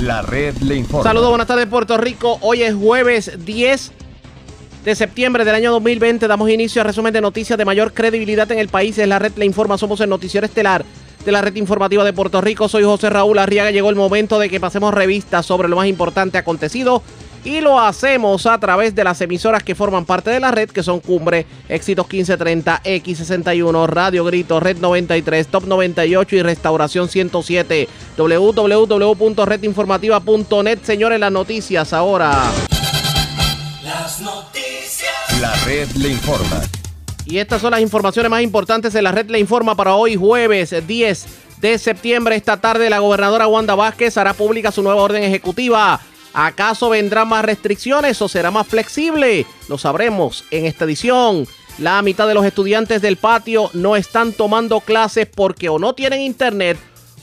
La red le informa. Saludos, buenas tardes Puerto Rico. Hoy es jueves 10 de septiembre del año 2020. Damos inicio a resumen de noticias de mayor credibilidad en el país. Es la red le informa. Somos el noticiero estelar de la red informativa de Puerto Rico. Soy José Raúl Arriaga. Llegó el momento de que pasemos revistas sobre lo más importante acontecido y lo hacemos a través de las emisoras que forman parte de la red, que son Cumbre, Éxitos 1530, X61, Radio Grito, Red 93, Top 98 y Restauración 107. www.redinformativa.net. Señores, las noticias ahora. Las noticias. La red le informa. Y estas son las informaciones más importantes de la red le informa para hoy, jueves 10 de septiembre. Esta tarde, la gobernadora Wanda Vázquez hará pública su nueva orden ejecutiva ¿Acaso vendrán más restricciones o será más flexible? Lo sabremos en esta edición. La mitad de los estudiantes del patio no están tomando clases porque o no tienen internet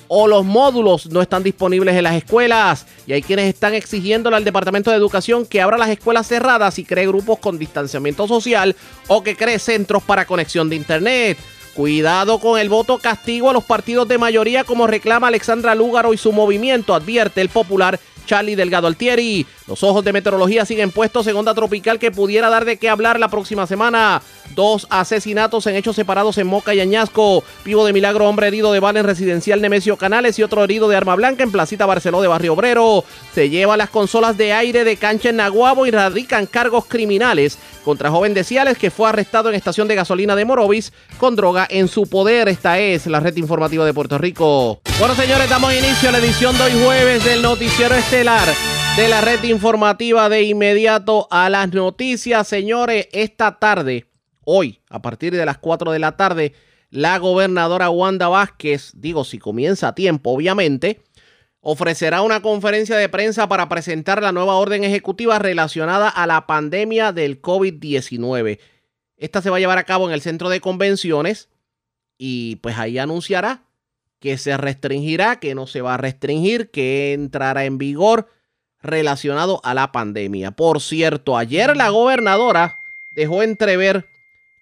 o los módulos no están disponibles en las escuelas. Y hay quienes están exigiéndole al Departamento de Educación que abra las escuelas cerradas y cree grupos con distanciamiento social o que cree centros para conexión de internet. Cuidado con el voto castigo a los partidos de mayoría como reclama Alexandra Lúgaro y su movimiento, advierte el popular Charlie Delgado Altieri. Los ojos de meteorología siguen puestos en onda tropical que pudiera dar de qué hablar la próxima semana. Dos asesinatos en hechos separados en Moca y Añasco. Vivo de milagro, hombre herido de bala en residencial Nemesio Canales y otro herido de arma blanca en Placita Barceló de Barrio Obrero. Se lleva las consolas de aire de cancha en Naguabo y radican cargos criminales contra joven de Ciales que fue arrestado en estación de gasolina de Morovis con droga en su poder. Esta es la red informativa de Puerto Rico. Bueno, señores, damos inicio a la edición de hoy jueves del noticiero de la red informativa de inmediato a las noticias. Señores, esta tarde, hoy, a partir de las 4 de la tarde, la gobernadora Wanda Vázquez, digo, si comienza a tiempo, obviamente, ofrecerá una conferencia de prensa para presentar la nueva orden ejecutiva relacionada a la pandemia del COVID-19. Esta se va a llevar a cabo en el centro de convenciones y pues ahí anunciará que se restringirá, que no se va a restringir, que entrará en vigor relacionado a la pandemia. Por cierto, ayer la gobernadora dejó entrever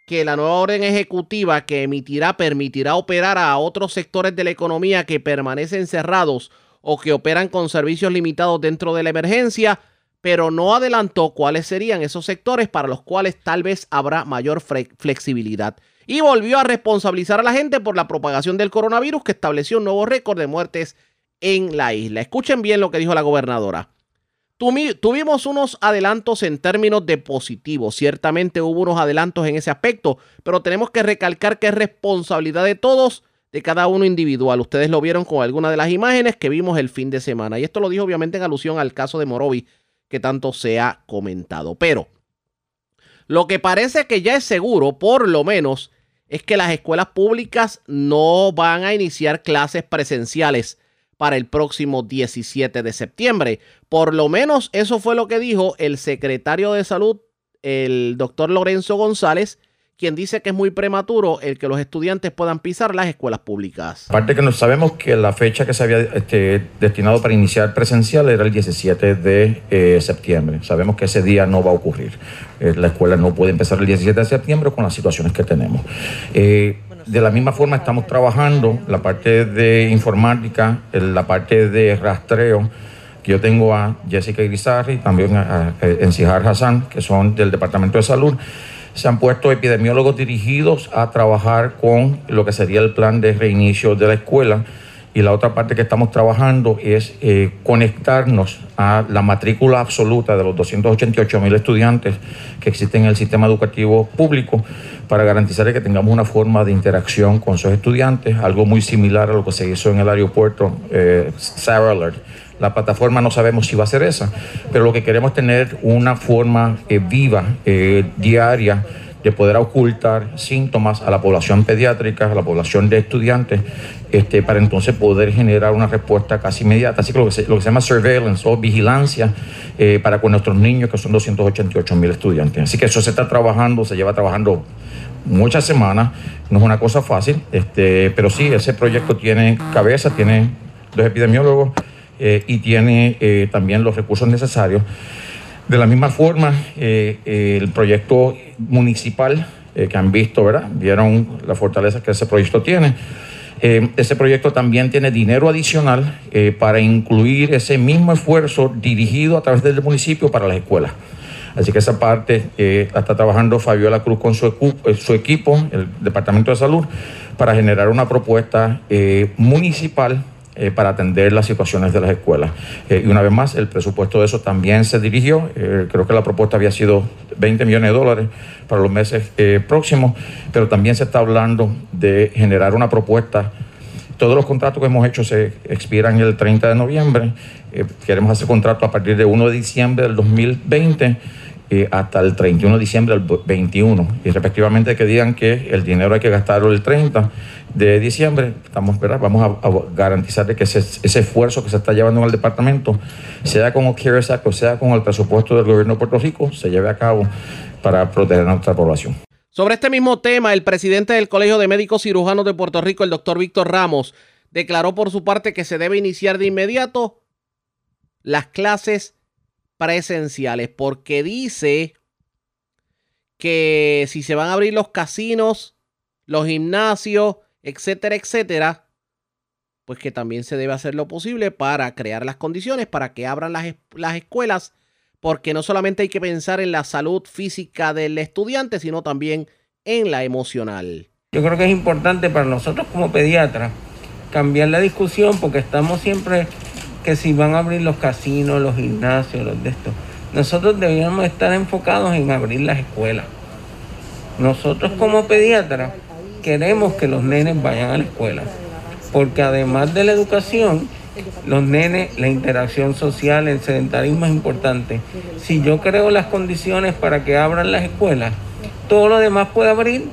que la nueva orden ejecutiva que emitirá permitirá operar a otros sectores de la economía que permanecen cerrados o que operan con servicios limitados dentro de la emergencia, pero no adelantó cuáles serían esos sectores para los cuales tal vez habrá mayor flexibilidad. Y volvió a responsabilizar a la gente por la propagación del coronavirus que estableció un nuevo récord de muertes en la isla. Escuchen bien lo que dijo la gobernadora. Tuvimos unos adelantos en términos de positivo. Ciertamente hubo unos adelantos en ese aspecto, pero tenemos que recalcar que es responsabilidad de todos, de cada uno individual. Ustedes lo vieron con alguna de las imágenes que vimos el fin de semana. Y esto lo dijo obviamente en alusión al caso de Morovi, que tanto se ha comentado. Pero lo que parece que ya es seguro, por lo menos, es que las escuelas públicas no van a iniciar clases presenciales para el próximo 17 de septiembre. Por lo menos eso fue lo que dijo el secretario de salud, el doctor Lorenzo González, quien dice que es muy prematuro el que los estudiantes puedan pisar las escuelas públicas. Aparte que no sabemos que la fecha que se había este, destinado para iniciar presencial era el 17 de eh, septiembre. Sabemos que ese día no va a ocurrir. Eh, la escuela no puede empezar el 17 de septiembre con las situaciones que tenemos. Eh, de la misma forma estamos trabajando la parte de informática, la parte de rastreo, yo tengo a Jessica Irizarry, también a, Encijar Hassan, que son del Departamento de Salud. Se han puesto epidemiólogos dirigidos a trabajar con lo que sería el plan de reinicio de la escuela y la otra parte que estamos trabajando es eh, conectarnos a la matrícula absoluta de los 288 mil estudiantes que existen en el sistema educativo público para garantizar que tengamos una forma de interacción con esos estudiantes, algo muy similar a lo que se hizo en el aeropuerto eh, Sarah Alert. La plataforma no sabemos si va a ser esa, pero lo que queremos es tener una forma eh, viva, diaria, de poder ocultar síntomas a la población pediátrica, a la población de estudiantes, este, para entonces poder generar una respuesta casi inmediata. Así que lo que se, lo que se llama surveillance o vigilancia eh, para con nuestros niños, que son 288 mil estudiantes. Así que eso se está trabajando, se lleva trabajando muchas semanas, no es una cosa fácil, este, pero sí, ese proyecto tiene cabeza, tiene dos epidemiólogos eh, y tiene eh, también los recursos necesarios. De la misma forma, el proyecto municipal que han visto, ¿verdad? Vieron la fortaleza que ese proyecto tiene Eh, ese proyecto también tiene dinero adicional eh, para incluir ese mismo esfuerzo dirigido a través del municipio para las escuelas. Así que esa parte eh, está trabajando Fabiola Cruz con su, su, equipo, el Departamento de Salud, para generar una propuesta municipal eh, para atender las situaciones de las escuelas. Eh, y una vez más, el presupuesto de eso también se dirigió. Eh, creo que la propuesta había sido 20 millones de dólares para los meses próximos, pero también se está hablando de generar una propuesta. Todos los contratos que hemos hecho se expiran el 30 de noviembre. queremos hacer contratos a partir de 1 de diciembre del 2020 hasta el 31 de diciembre del 21 y respectivamente que digan que el dinero hay que gastarlo el 30 de diciembre estamos vamos a, garantizar que ese, esfuerzo que se está llevando en el departamento sea con sea con el presupuesto del gobierno de Puerto Rico se lleve a cabo para proteger a nuestra población. Sobre este mismo tema, el presidente del Colegio de Médicos Cirujanos de Puerto Rico, el doctor Víctor Ramos, declaró por su parte que se debe iniciar de inmediato las clases presenciales, porque dice que si se van a abrir los casinos, los gimnasios, etcétera, etcétera, pues que también se debe hacer lo posible para crear las condiciones para que abran las, las escuelas, porque no solamente hay que pensar en la salud física del estudiante, sino también en la emocional. Yo creo que es importante para nosotros como pediatras cambiar la discusión porque estamos siempre que si van a abrir los casinos, los gimnasios, los de estos. Nosotros deberíamos estar enfocados en abrir las escuelas. Nosotros como pediatras queremos que los nenes vayan a la escuela, porque además de la educación, los nenes, la interacción social, el sedentarismo es importante. Si yo creo las condiciones para que abran las escuelas, todo lo demás puede abrir.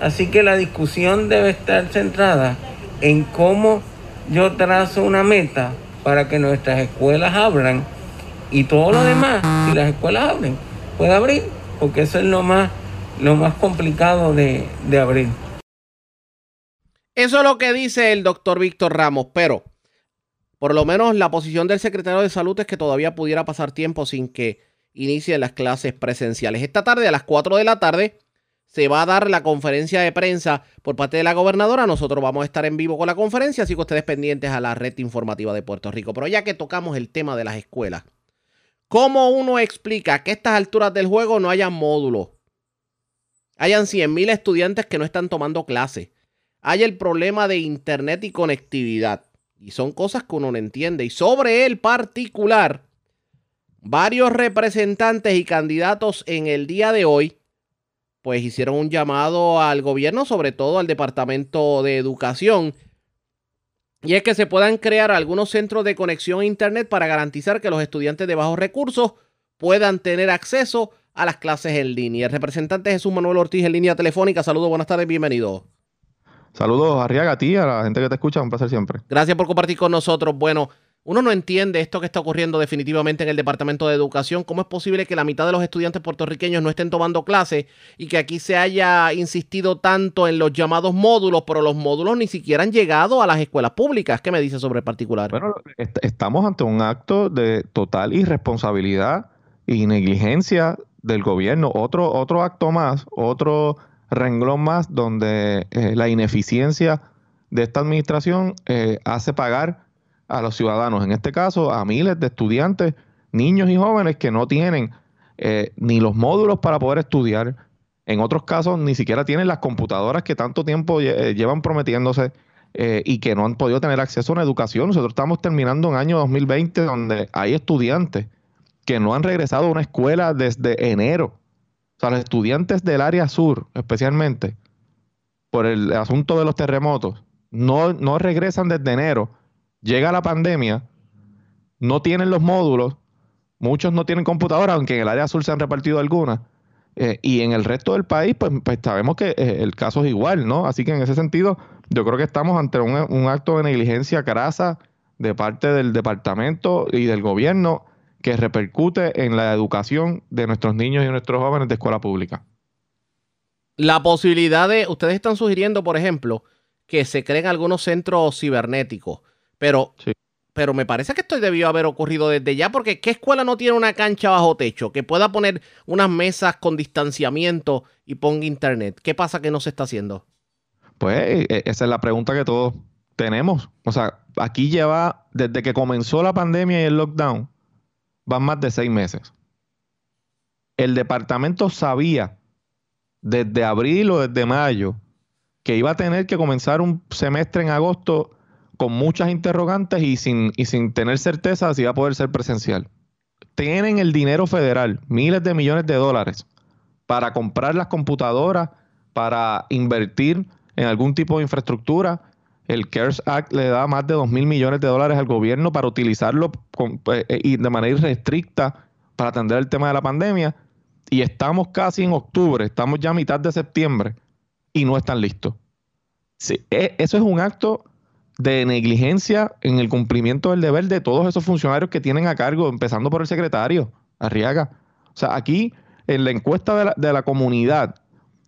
Así que la discusión debe estar centrada en cómo yo trazo una meta para que nuestras escuelas abran y todo lo demás, si las escuelas abren, puede abrir, porque eso es lo más, lo más complicado de, de abrir. Eso es lo que dice el doctor Víctor Ramos, pero por lo menos la posición del secretario de salud es que todavía pudiera pasar tiempo sin que inicien las clases presenciales. Esta tarde a las 4 de la tarde se va a dar la conferencia de prensa por parte de la gobernadora. Nosotros vamos a estar en vivo con la conferencia, así que ustedes pendientes a la red informativa de Puerto Rico. Pero ya que tocamos el tema de las escuelas, ¿cómo uno explica que a estas alturas del juego no haya módulos? Hayan 100.000 estudiantes que no están tomando clases. Hay el problema de internet y conectividad. Y son cosas que uno no entiende. Y sobre el particular, varios representantes y candidatos en el día de hoy pues hicieron un llamado al gobierno, sobre todo al Departamento de Educación, y es que se puedan crear algunos centros de conexión a Internet para garantizar que los estudiantes de bajos recursos puedan tener acceso a las clases en línea. El representante Jesús Manuel Ortiz en línea telefónica. Saludos, buenas tardes, bienvenido. Saludos, Arriaga, a ti, a la gente que te escucha, un placer siempre. Gracias por compartir con nosotros. Bueno, uno no entiende esto que está ocurriendo definitivamente en el Departamento de Educación. ¿Cómo es posible que la mitad de los estudiantes puertorriqueños no estén tomando clases y que aquí se haya insistido tanto en los llamados módulos, pero los módulos ni siquiera han llegado a las escuelas públicas? ¿Qué me dice sobre el particular? Bueno, estamos ante un acto de total irresponsabilidad y negligencia del gobierno. Otro, otro acto más, otro renglón más donde eh, la ineficiencia de esta administración eh, hace pagar a los ciudadanos, en este caso a miles de estudiantes, niños y jóvenes que no tienen eh, ni los módulos para poder estudiar, en otros casos ni siquiera tienen las computadoras que tanto tiempo eh, llevan prometiéndose eh, y que no han podido tener acceso a una educación. Nosotros estamos terminando un año 2020 donde hay estudiantes que no han regresado a una escuela desde enero. O sea, los estudiantes del área sur, especialmente, por el asunto de los terremotos, no, no regresan desde enero llega la pandemia, no tienen los módulos, muchos no tienen computadora, aunque en el área azul se han repartido algunas. Eh, y en el resto del país, pues, pues sabemos que eh, el caso es igual, ¿no? Así que en ese sentido, yo creo que estamos ante un, acto de negligencia grasa de parte del departamento y del gobierno que repercute en la educación de nuestros niños y nuestros jóvenes de escuela pública. La posibilidad de, ustedes están sugiriendo, por ejemplo, que se creen algunos centros cibernéticos. Pero, pero me parece que esto debió haber ocurrido desde ya, porque ¿qué escuela no tiene una cancha bajo techo que pueda poner unas mesas con distanciamiento y ponga internet? ¿Qué pasa que no se está haciendo? Pues e, e, esa es la pregunta que todos tenemos. O sea, aquí lleva, desde que comenzó la pandemia y el lockdown, van más de seis meses. El departamento sabía desde abril o desde mayo que iba a tener que comenzar un semestre en agosto con muchas interrogantes y sin, y sin tener certeza si iba a poder ser presencial. Tienen el dinero federal, miles de millones de dólares, para comprar las computadoras, para invertir en algún tipo de infraestructura. El CARES Act le da más de 2 mil millones de dólares al gobierno para utilizarlo pues, eh, y de manera irrestricta para atender el tema de la pandemia. Y estamos casi en octubre, estamos ya a mitad de septiembre y no están listos. E, eso es un acto de negligencia en el cumplimiento del deber de todos esos funcionarios que tienen a cargo, empezando por el secretario Arriaga. O sea, aquí en la encuesta de la, de la comunidad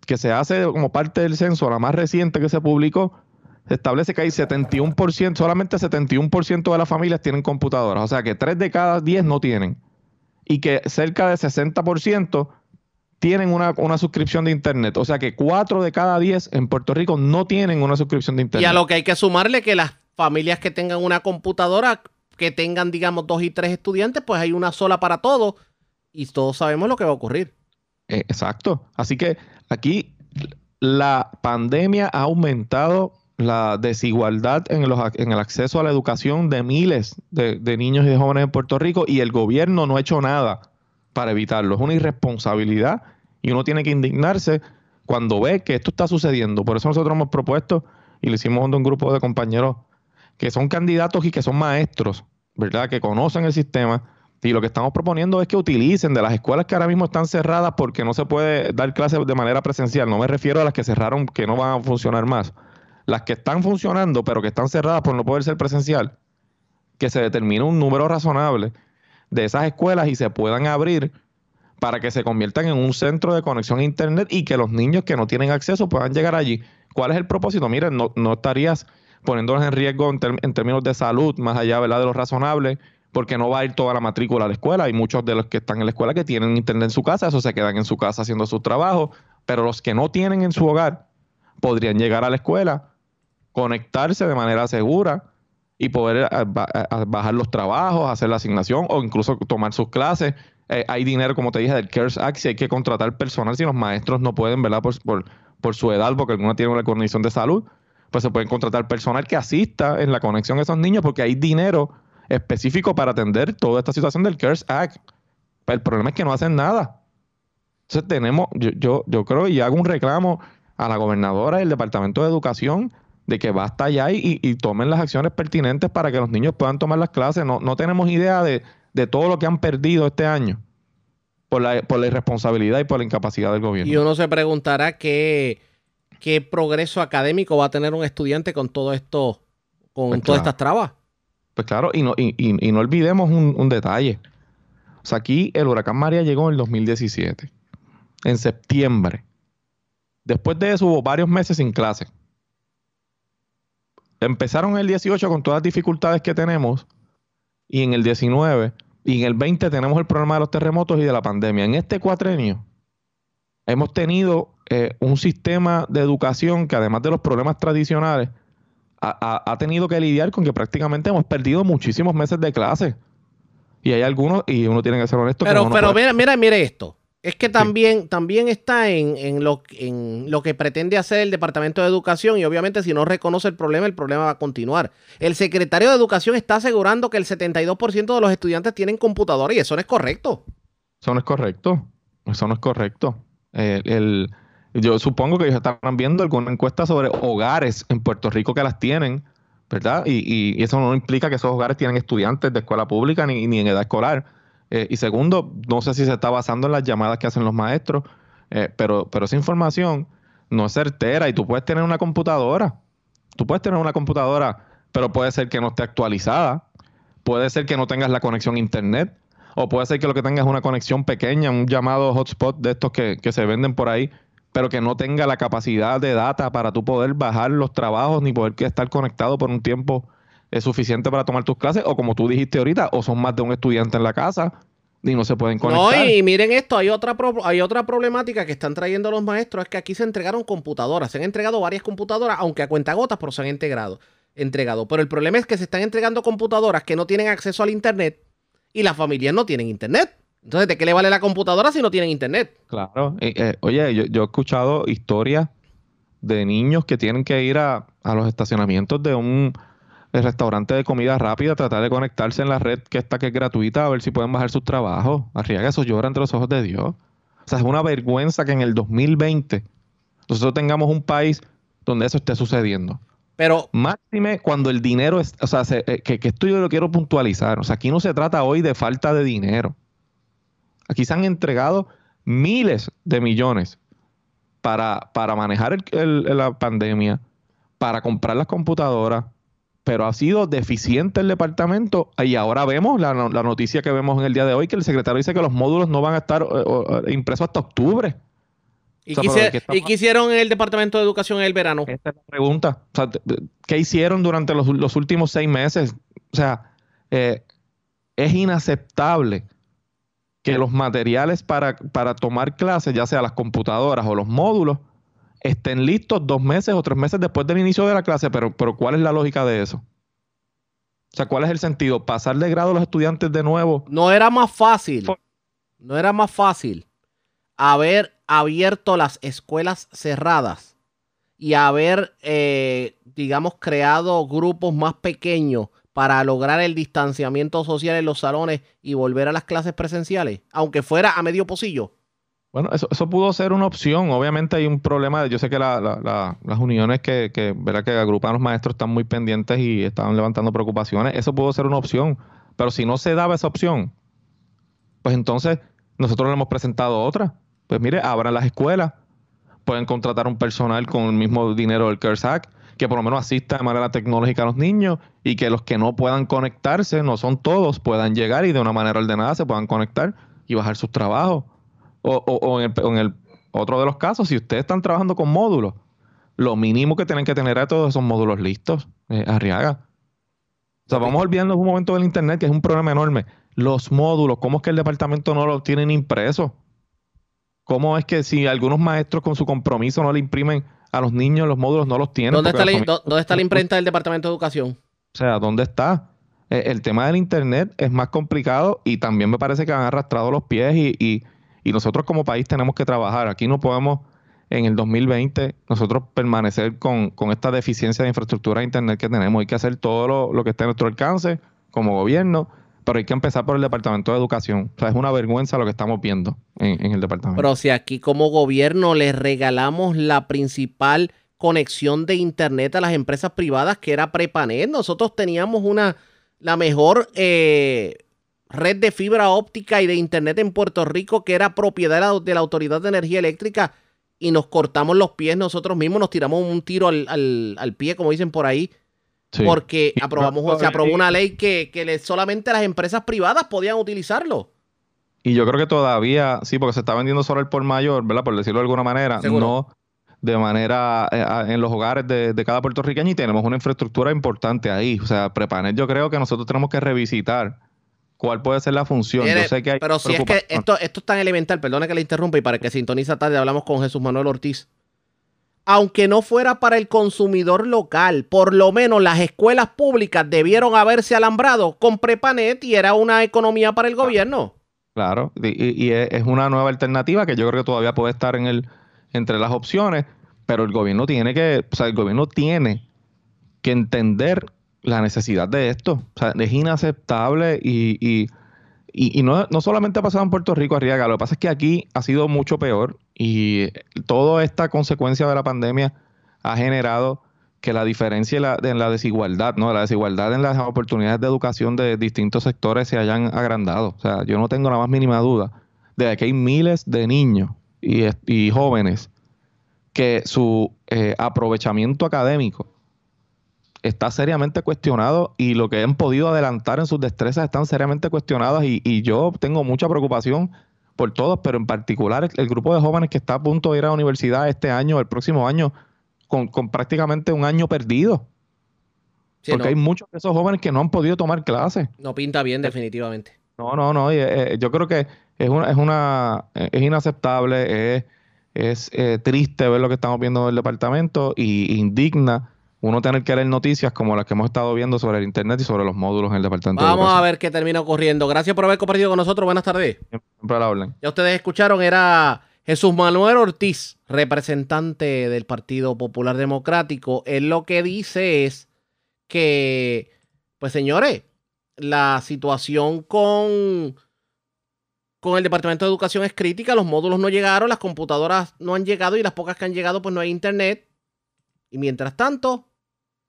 que se hace como parte del censo, la más reciente que se publicó, se establece que hay 71%, solamente 71% de las familias tienen computadoras, o sea que 3 de cada 10 no tienen. Y que cerca de 60% tienen una, suscripción de Internet. O sea que 4 de cada 10 en Puerto Rico no tienen una suscripción de Internet. Y a lo que hay que sumarle que las familias que tengan una computadora, que tengan, digamos, dos y tres estudiantes, pues hay una sola para todos. Y todos sabemos lo que va a ocurrir. Eh, exacto. Así que aquí la pandemia ha aumentado la desigualdad en, en el acceso a la educación de miles de, niños y de jóvenes en Puerto Rico y el gobierno no ha hecho nada para evitarlo. Es una irresponsabilidad y uno tiene que indignarse cuando ve que esto está sucediendo. Por eso nosotros hemos propuesto y le hicimos a un grupo de compañeros que son candidatos y que son maestros, ¿verdad? Que conocen el sistema y lo que estamos proponiendo es que utilicen de las escuelas que ahora mismo están cerradas porque no se puede dar clases de manera presencial. No me refiero a las que cerraron que no van a funcionar más. Las que están funcionando pero que están cerradas por no poder ser presencial, que se determine un número razonable de esas escuelas y se puedan abrir para que se conviertan en un centro de conexión a Internet y que los niños que no tienen acceso puedan llegar allí. ¿Cuál es el propósito? Miren, no, no estarías poniéndolos en riesgo en, términos de salud, más allá ¿verdad? de lo razonable, porque no va a ir toda la matrícula a la escuela. Hay muchos de los que están en la escuela que tienen internet en su casa, eso se quedan en su casa haciendo su trabajo, pero los que no tienen en su hogar podrían llegar a la escuela, conectarse de manera segura y poder eh, eh, bajar los trabajos, hacer la asignación o incluso tomar sus clases. Eh, hay dinero, como te dije, del CARES Act, si hay que contratar personal, si los maestros no pueden, ¿verdad? Por, por, su edad, porque algunos tienen una condición de salud, pues se pueden contratar personal que asista en la conexión a esos niños porque hay dinero específico para atender toda esta situación del CARES Act. Pero el problema es que no hacen nada. Entonces tenemos, yo, yo, yo creo y hago un reclamo a la gobernadora y al Departamento de Educación de que basta ya y, y, tomen las acciones pertinentes para que los niños puedan tomar las clases. No, no tenemos idea de, de, todo lo que han perdido este año por la, por la irresponsabilidad y por la incapacidad del gobierno. Y uno se preguntará qué, qué progreso académico va a tener un estudiante con todo esto, con pues todas estas trabas. Pues claro, y no, y, no olvidemos un, detalle. O sea, aquí el huracán María llegó en el 2017, en septiembre. Después de eso hubo varios meses sin clase. Empezaron en el 18 con todas las dificultades que tenemos y en el 19 y en el 20 tenemos el problema de los terremotos y de la pandemia. En este cuatrenio hemos tenido eh, un sistema de educación que además de los problemas tradicionales ha, tenido que lidiar con que prácticamente hemos perdido muchísimos meses de clase. Y hay algunos, y uno tiene que ser honesto. Pero, pero mira, mira, mire esto. Es que también, también está en, en, lo, en lo que pretende hacer el Departamento de Educación y obviamente si no reconoce el problema, el problema va a continuar. El secretario de Educación está asegurando que el 72% de los estudiantes tienen computadora y eso no es correcto. Eso no es correcto. Eso no es correcto. el, yo supongo que ellos están viendo alguna encuesta sobre hogares en Puerto Rico que las tienen, ¿verdad? Y, eso no implica que esos hogares tienen estudiantes de escuela pública ni, en edad escolar. Eh, y segundo, no sé si se está basando en las llamadas que hacen los maestros, eh, pero, pero esa información no es certera y tú puedes tener una computadora. Tú puedes tener una computadora, pero puede ser que no esté actualizada. Puede ser que no tengas la conexión a internet. O puede ser que lo que tengas es una conexión pequeña, un llamado hotspot de estos que, que se venden por ahí pero que no tenga la capacidad de data para tú poder bajar los trabajos ni poder estar conectado por un tiempo suficiente para tomar tus clases, o como tú dijiste ahorita, o son más de un estudiante en la casa, y no se pueden No, conectar. y miren esto, hay otra, pro- hay otra problemática que están trayendo los maestros, es que aquí se entregaron computadoras, se han entregado varias computadoras, aunque a cuentagotas, pero se han integrado, entregado. Pero el problema es que se están entregando computadoras que no tienen acceso al internet y las familias no tienen internet. Entonces, ¿de qué le vale la computadora si no tienen internet? Claro. Eh, eh, oye, yo, yo he escuchado historias de niños que tienen que ir a, a los estacionamientos de un eh, restaurante de comida rápida, tratar de conectarse en la red que está que es gratuita, a ver si pueden bajar sus trabajos. Arriaga, eso llora entre los ojos de Dios. O sea, es una vergüenza que en el 2020 nosotros tengamos un país donde eso esté sucediendo. Pero, Máxime cuando el dinero es, o sea, se- eh, que, que esto yo lo quiero puntualizar. O sea, aquí no se trata hoy de falta de dinero. Aquí se han entregado miles de millones para, para manejar el- el- la pandemia, para comprar las computadoras, pero ha sido deficiente el departamento y ahora vemos la, la noticia que vemos en el día de hoy que el secretario dice que los módulos no van a estar eh, eh, impresos hasta octubre. ¿y, O sea, qué pero ¿de hice- qué ¿y estamos- qué hicieron en el Departamento de Educación en el verano? Esta es la pregunta. O sea, ¿qué hicieron durante los, los últimos seis meses? O sea, eh, es inaceptable que los materiales para, para tomar clases, ya sea las computadoras o los módulos, estén listos dos meses o tres meses después del inicio de la clase. Pero, pero ¿cuál es la lógica de eso? O sea, ¿cuál es el sentido? ¿Pasar de grado a los estudiantes de nuevo? No era más fácil, no era más fácil haber abierto las escuelas cerradas y haber, eh, digamos, creado grupos más pequeños para lograr el distanciamiento social en los salones y volver a las clases presenciales, aunque fuera a medio pocillo. Bueno, eso, eso pudo ser una opción. Obviamente hay un problema. Yo sé que la- la- la- las uniones que, que, ¿verdad? que agrupan los maestros están muy pendientes y están levantando preocupaciones. Eso pudo ser una opción. Pero si no se daba esa opción, pues entonces nosotros le hemos presentado otra. Pues mire, abran las escuelas. Pueden contratar un personal con el mismo dinero del CARES Act, que por lo menos asista de manera tecnológica a los niños y que los que no puedan conectarse, no son todos, puedan llegar y de una manera ordenada se puedan conectar y bajar sus trabajos. O, o- o en, el, o en el otro de los casos, si ustedes están trabajando con módulos, lo mínimo que tienen que tener es todos esos módulos listos, eh, Arriaga. O sea, vamos olvidando un momento del Internet, que es un problema enorme. Los módulos, ¿cómo es que el departamento no los tienen impresos? ¿Cómo es que si algunos maestros con su compromiso no le imprimen a los niños los módulos, no los tienen? ¿Dónde está, la familia- dónde está la imprenta del Departamento de Educación? o sea, ¿dónde está? Eh, El tema del Internet es más complicado y también me parece que han arrastrado los pies y, y- y nosotros como país tenemos que trabajar. Aquí no podemos en el 2020 nosotros permanecer con, con esta deficiencia de infraestructura de Internet que tenemos. Hay que hacer todo lo, lo que esté a nuestro alcance como gobierno, pero hay que empezar por el Departamento de Educación. O sea, es una vergüenza lo que estamos viendo en, en el departamento. Pero si aquí como gobierno les regalamos la principal conexión de internet a las empresas privadas que era Prepanet, nosotros teníamos una la mejor eh, red de fibra óptica y de internet en Puerto Rico que era propiedad de la, Autoridad de Energía Eléctrica y nos cortamos los pies nosotros mismos, nos tiramos un tiro al, al- al pie, como dicen por ahí, Sí. porque aprobamos, se aprobó una ley que, que solamente las empresas privadas podían utilizarlo. Y yo creo que todavía, sí, porque se está vendiendo solo el por mayor, ¿verdad? Por decirlo de alguna manera, Seguro. no de manera eh, en los hogares de, de cada puertorriqueño y tenemos una infraestructura importante ahí. O sea, Prepanet yo creo que nosotros tenemos que revisitar cuál puede ser la función. Yo sé que hay pero si es que preocupación. esto, esto es tan elemental, perdone que le interrumpa y para que sintoniza tarde hablamos con Jesús Manuel Ortiz. Aunque no fuera para el consumidor local, por lo menos las escuelas públicas debieron haberse alambrado con Prepanet y era una economía para el gobierno. Claro, y, y- es una nueva alternativa que yo creo que todavía puede estar en el entre las opciones, pero el gobierno tiene que, o sea, el gobierno tiene que entender la necesidad de esto. O sea, es inaceptable y, y, y- no, no solamente ha pasado en Puerto Rico, Arriaga, lo que pasa es que aquí ha sido mucho peor y toda esta consecuencia de la pandemia ha generado que la diferencia en la, desigualdad, ¿no? La desigualdad en las oportunidades de educación de distintos sectores se hayan agrandado. O sea, yo no tengo la más mínima duda de que hay miles de niños y, y jóvenes que su eh, aprovechamiento académico está seriamente cuestionado y lo que han podido adelantar en sus destrezas están seriamente cuestionadas y, y yo tengo mucha preocupación por todos, pero en particular el, el grupo de jóvenes que está a punto de ir a la universidad este año, el próximo año, con, con prácticamente un año perdido. Sí, porque no, hay muchos de esos jóvenes que no han podido tomar clases. no pinta bien definitivamente. No, no, no. Eh, yo creo que es una, es una, es inaceptable, es, es eh, triste ver lo que estamos viendo en el departamento y indigna uno tener que leer noticias como las que hemos estado viendo sobre el internet y sobre los módulos en el departamento. Vamos a ver qué termina ocurriendo. Gracias por haber compartido con nosotros. Buenas tardes. Siempre a la Ya ustedes escucharon, era Jesús Manuel Ortiz, representante del Partido Popular Democrático. Él lo que dice es que, pues señores, la situación con, con el Departamento de Educación es crítica, los módulos no llegaron, las computadoras no han llegado y las pocas que han llegado pues no hay internet. Y mientras tanto,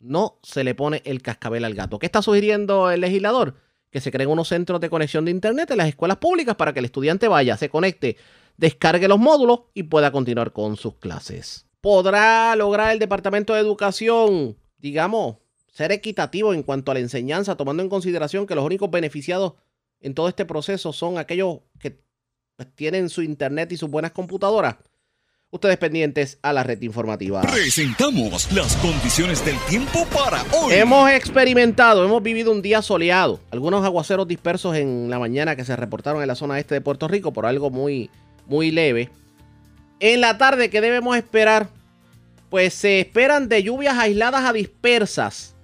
no se le pone el cascabel al gato. ¿Qué está sugiriendo el legislador? Que se creen unos centros de conexión de internet en las escuelas públicas para que el estudiante vaya, se conecte, descargue los módulos y pueda continuar con sus clases. ¿Podrá lograr el Departamento de Educación, digamos, ser equitativo en cuanto a la enseñanza, tomando en consideración que los únicos beneficiados en todo este proceso son aquellos que pues, tienen su internet y sus buenas computadoras. Ustedes pendientes a la red informativa. Presentamos las condiciones del tiempo para hoy. Hemos experimentado, hemos vivido un día soleado. Algunos aguaceros dispersos en la mañana que se reportaron en la zona este de Puerto Rico por algo muy, muy leve. En la tarde, ¿qué debemos esperar? Pues se esperan de lluvias aisladas a dispersas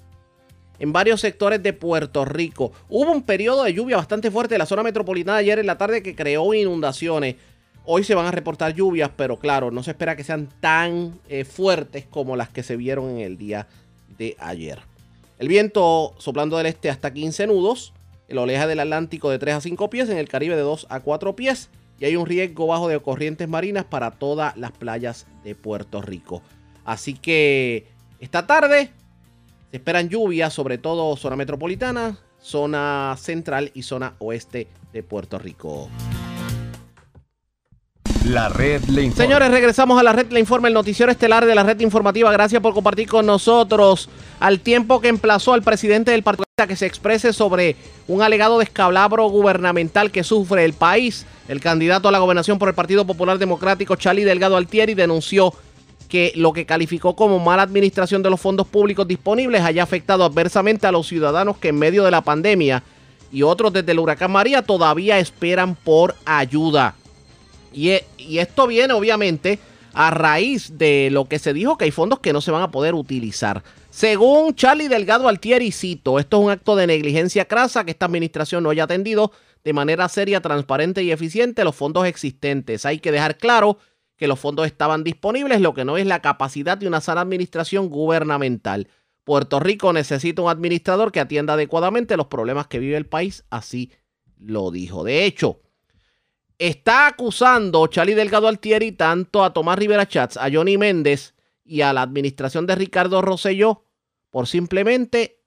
en varios sectores de Puerto Rico. Hubo un periodo de lluvia bastante fuerte en la zona metropolitana ayer en la tarde que creó inundaciones. Hoy se van a reportar lluvias, pero claro, no se espera que sean tan eh, fuertes como las que se vieron en el día de ayer. El viento soplando del este hasta 15 nudos, el oleaje del Atlántico de 3 a 5 pies, en el Caribe de 2 a 4 pies y hay un riesgo bajo de corrientes marinas para todas las playas de Puerto Rico. Así que esta tarde se esperan lluvias, sobre todo zona metropolitana, zona central y zona oeste de Puerto Rico. La red le informa. Señores, regresamos a la red le informa, el noticiero estelar de la red informativa. Gracias por compartir con nosotros al tiempo que emplazó al presidente del partido que se exprese sobre un alegado descalabro gubernamental que sufre el país. El candidato a la gobernación por el Partido Popular Democrático, Charlie Delgado Altieri, denunció que lo que calificó como mala administración de los fondos públicos disponibles haya afectado adversamente a los ciudadanos que en medio de la pandemia y otros desde el huracán María todavía esperan por ayuda. Y, e, y, esto viene obviamente a raíz de lo que se dijo que hay fondos que no se van a poder utilizar. Según Charlie Delgado Altieri, cito, esto es un acto de negligencia crasa que esta administración no haya atendido de manera seria, transparente y eficiente los fondos existentes. Hay que dejar claro que los fondos estaban disponibles, lo que no es la capacidad de una sana administración gubernamental. Puerto Rico necesita un administrador que atienda adecuadamente los problemas que vive el país, así lo dijo. De hecho, está acusando Charlie Delgado Altieri tanto a Tomás Rivera Chats, a Johnny Méndez y a la administración de Ricardo Rosselló por simplemente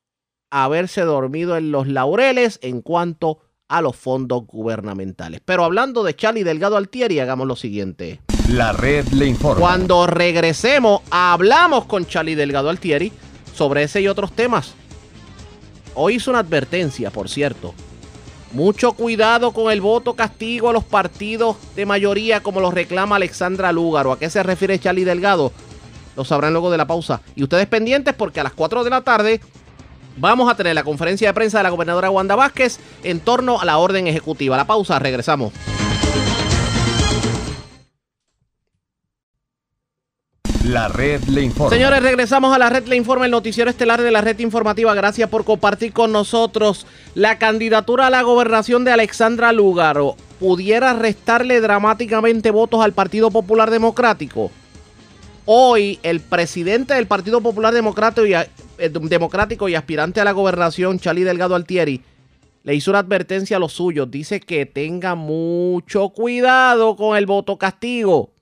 haberse dormido en los laureles en cuanto a los fondos gubernamentales. Pero hablando de Charlie Delgado Altieri, hagamos lo siguiente. La red le informa. Cuando regresemos, hablamos con Charlie Delgado Altieri sobre ese y otros temas. Hoy hizo una advertencia, por cierto. Mucho cuidado con el voto castigo a los partidos de mayoría como lo reclama Alexandra Lúgaro. ¿A qué se refiere Charlie Delgado? Lo sabrán luego de la pausa. Y ustedes pendientes porque a las 4 de la tarde vamos a tener la conferencia de prensa de la gobernadora Wanda Vázquez en torno a la orden ejecutiva. La pausa, regresamos. La red le informa. Señores, regresamos a la red le informa, el noticiero estelar de la red informativa. Gracias por compartir con nosotros la candidatura a la gobernación de Alexandra Lugaro. ¿Pudiera restarle dramáticamente votos al Partido Popular Democrático? Hoy, el presidente del Partido Popular Democrático y, eh, Democrático y aspirante a la gobernación, Charlie Delgado Altieri, le hizo una advertencia a los suyos. Dice que tenga mucho cuidado con el voto castigo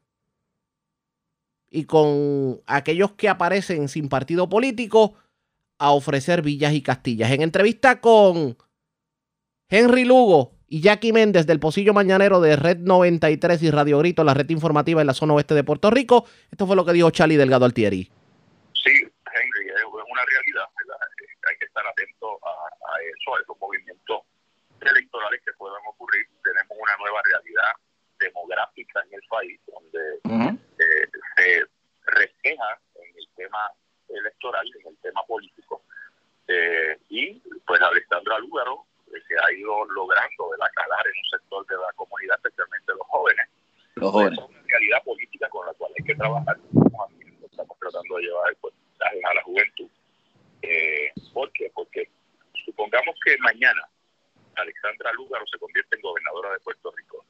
y con aquellos que aparecen sin partido político a ofrecer villas y castillas. En entrevista con Henry Lugo y Jackie Méndez del Pocillo Mañanero de Red 93 y Radio Grito, la red informativa en la zona oeste de Puerto Rico, esto fue lo que dijo Charlie Delgado Altieri. Sí, Henry, es una realidad. Hay que estar atento a, eso, a esos movimientos electorales que puedan ocurrir. Tenemos una nueva realidad demográfica en el país donde se refleja en el tema electoral, en el tema político. Eh, y pues Alexandra Lúgaro eh, se ha ido logrando de la calar en un sector de la comunidad, especialmente los jóvenes. Los pues, jóvenes. Es una realidad política con la cual hay que trabajar. Estamos, tratando de llevar pues, el mensaje a la juventud. Eh, ¿Por qué? Porque supongamos que mañana Alexandra Lúgaro se convierte en gobernadora de Puerto Rico.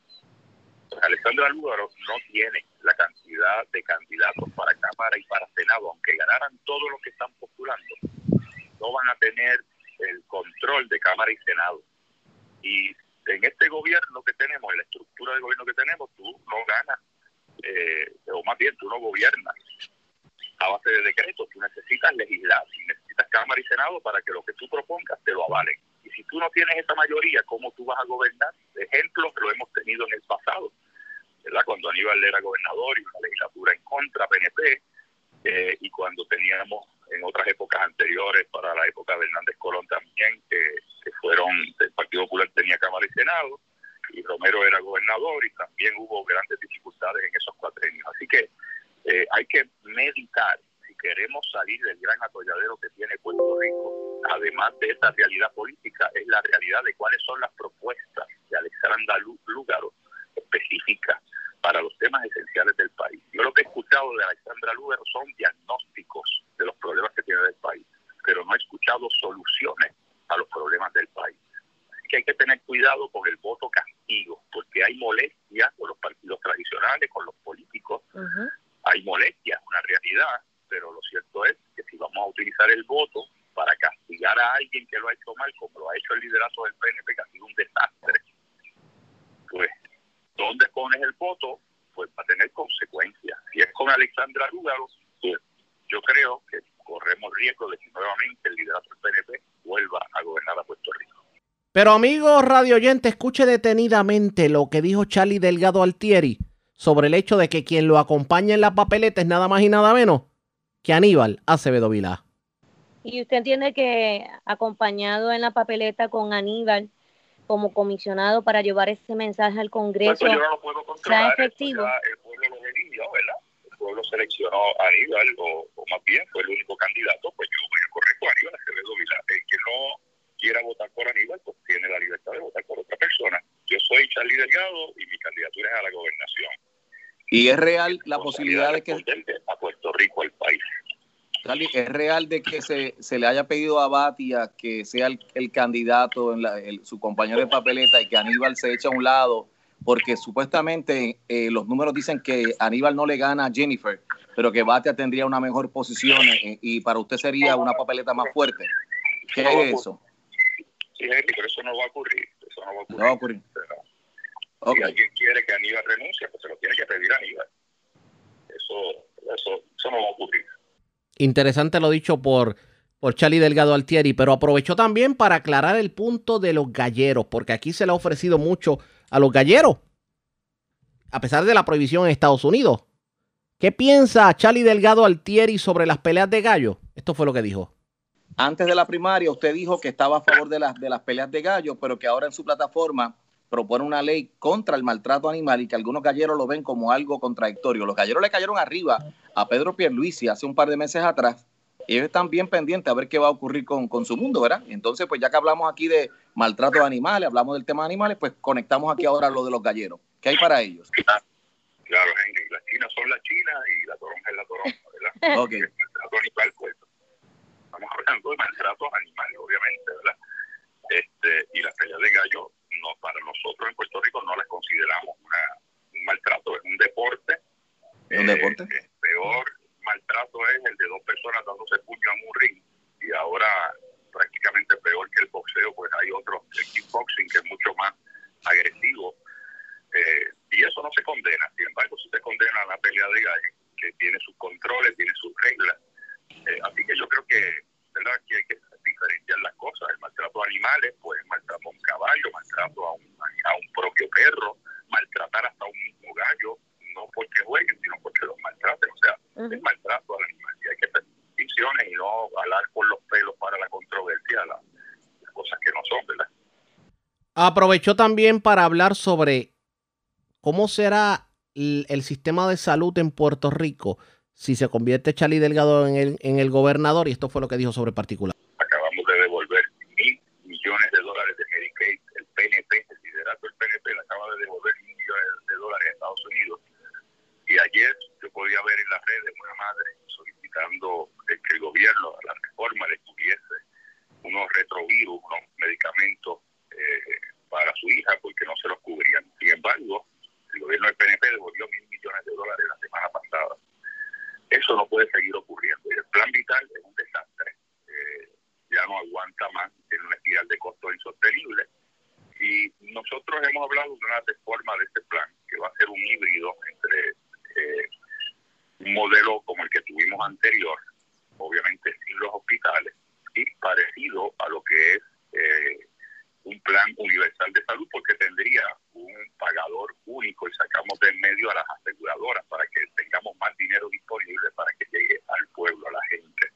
Pues Alexandra Lúgaro no tiene la cantidad de candidatos para Cámara y para Senado, aunque ganaran todos los que están postulando, no van a tener el control de Cámara y Senado. Y en este gobierno que tenemos, en la estructura de gobierno que tenemos, tú no ganas, eh, o más bien tú no gobiernas a base de decretos, tú necesitas legislar, necesitas Cámara y Senado para que lo que tú propongas te lo avalen. Y si tú no tienes esa mayoría, ¿cómo tú vas a gobernar? Ejemplos lo hemos tenido en el pasado, ¿verdad? Cuando Aníbal era gobernador y una legislatura en contra, PNP, eh, y cuando teníamos en otras épocas anteriores, para la época de Hernández Colón también, que, fueron, el Partido Popular tenía Cámara y Senado, y Romero era gobernador, y también hubo grandes dificultades en esos cuatro años. Así que eh, hay que meditar queremos salir del gran atolladero que tiene Puerto Rico, además de esa realidad política, es la realidad de cuáles son las propuestas de Alexandra Lúgaro específicas para los temas esenciales del país. Yo lo que he escuchado de Alexandra Lúgaro son diagnósticos de los problemas que tiene el país, pero no he escuchado soluciones a los problemas del país. Así que hay que tener cuidado con el voto castigo, porque hay molestia con los partidos tradicionales, con los políticos, hay molestia, una realidad, pero lo cierto es que si vamos a utilizar el voto para castigar a alguien que lo ha hecho mal, como lo ha hecho el liderato del PNP, que ha sido un desastre, pues, ¿dónde pones el voto? Pues va a tener consecuencias. Si es con Alexandra Lúgaro, pues yo creo que corremos riesgo de que nuevamente el liderato del PNP vuelva a gobernar a Puerto Rico. Pero amigo radio oyente, escuche detenidamente lo que dijo Charlie Delgado Altieri sobre el hecho de que quien lo acompaña en la papeleta es nada más y nada menos que Aníbal Acevedo Vilá. ¿Y usted entiende que acompañado en la papeleta con Aníbal como comisionado para llevar ese mensaje al Congreso pues yo no lo puedo controlar, efectivo? el pueblo lo eligió, ¿verdad? El pueblo seleccionó a Aníbal, o, más bien fue el único candidato, pues yo voy a correr con Aníbal Acevedo Vilá. El que no quiera votar por Aníbal, pues tiene la libertad de votar por otra persona. Yo soy Charlie Delgado y mi candidatura es a la gobernación. Y es real la posibilidad de que... A Puerto Rico, el país. ¿es real de que se, se le haya pedido a Batia que sea el, candidato, en la, su compañero de papeleta, y que Aníbal se eche a un lado? Porque supuestamente eh, los números dicen que Aníbal no le gana a Jennifer, pero que Batia tendría una mejor posición eh, y para usted sería una papeleta más fuerte. ¿Qué es eso? Sí, pero eso no va a ocurrir. Eso no va a ocurrir. No va a ocurrir. Si alguien quiere que Aníbal renuncie, pues se lo tiene que pedir a Aníbal. Eso, eso, eso no va a ocurrir. Interesante lo dicho por, por Charlie Delgado Altieri, pero aprovechó también para aclarar el punto de los galleros, porque aquí se le ha ofrecido mucho a los galleros, a pesar de la prohibición en Estados Unidos. ¿Qué piensa Charlie Delgado Altieri sobre las peleas de gallo? Esto fue lo que dijo. Antes de la primaria, usted dijo que estaba a favor de las, de las peleas de gallo, pero que ahora en su plataforma propone una ley contra el maltrato animal y que algunos galleros lo ven como algo contradictorio. Los galleros le cayeron arriba a Pedro Pierluisi hace un par de meses atrás y ellos están bien pendientes a ver qué va a ocurrir con, su mundo, ¿verdad? entonces, pues ya que hablamos aquí de maltrato de animales, hablamos del tema de animales, pues conectamos aquí ahora lo de los galleros. ¿Qué hay para ellos? Claro, Henry, las chinas son las chinas y la toronja es la toronja, ¿verdad? ok. El maltrato animal, pues, estamos hablando de maltrato animales, obviamente, ¿verdad? Este, y las peleas de gallo no, para nosotros en Puerto Rico no las consideramos una, un maltrato, es un deporte. ¿Un deporte? el eh, peor maltrato es el de dos personas dándose puño en un ring y ahora prácticamente peor que el boxeo, pues hay otro, el kickboxing, que es mucho más agresivo. Eh, y eso no se condena, sin embargo, si se condena a la pelea de gallo, que tiene sus controles, tiene sus reglas. Eh, así que yo creo que, ¿verdad? que hay que diferenciar las cosas. El maltrato a animales, pues maltrato a un caballo, maltrato a un, a un propio perro, maltratar hasta un mismo gallo, no porque jueguen, sino porque los maltraten. O sea, es maltrato al animal y hay que hacer distinciones y no hablar por los pelos para la controversia, las, cosas que no son, ¿verdad? Aprovechó también para hablar sobre cómo será el, sistema de salud en Puerto Rico si se convierte Charlie Delgado en el, en el gobernador y esto fue lo que dijo sobre particular del PNP le acaba de devolver millones de dólares a Estados Unidos hemos hablado de una reforma de este plan, que va a ser un híbrido entre eh, un modelo como el que tuvimos anterior, obviamente sin los hospitales, y parecido a lo que es eh, un plan universal de salud, porque tendría un pagador único y sacamos de en medio a las aseguradoras para que tengamos más dinero disponible para que llegue al pueblo, a la gente.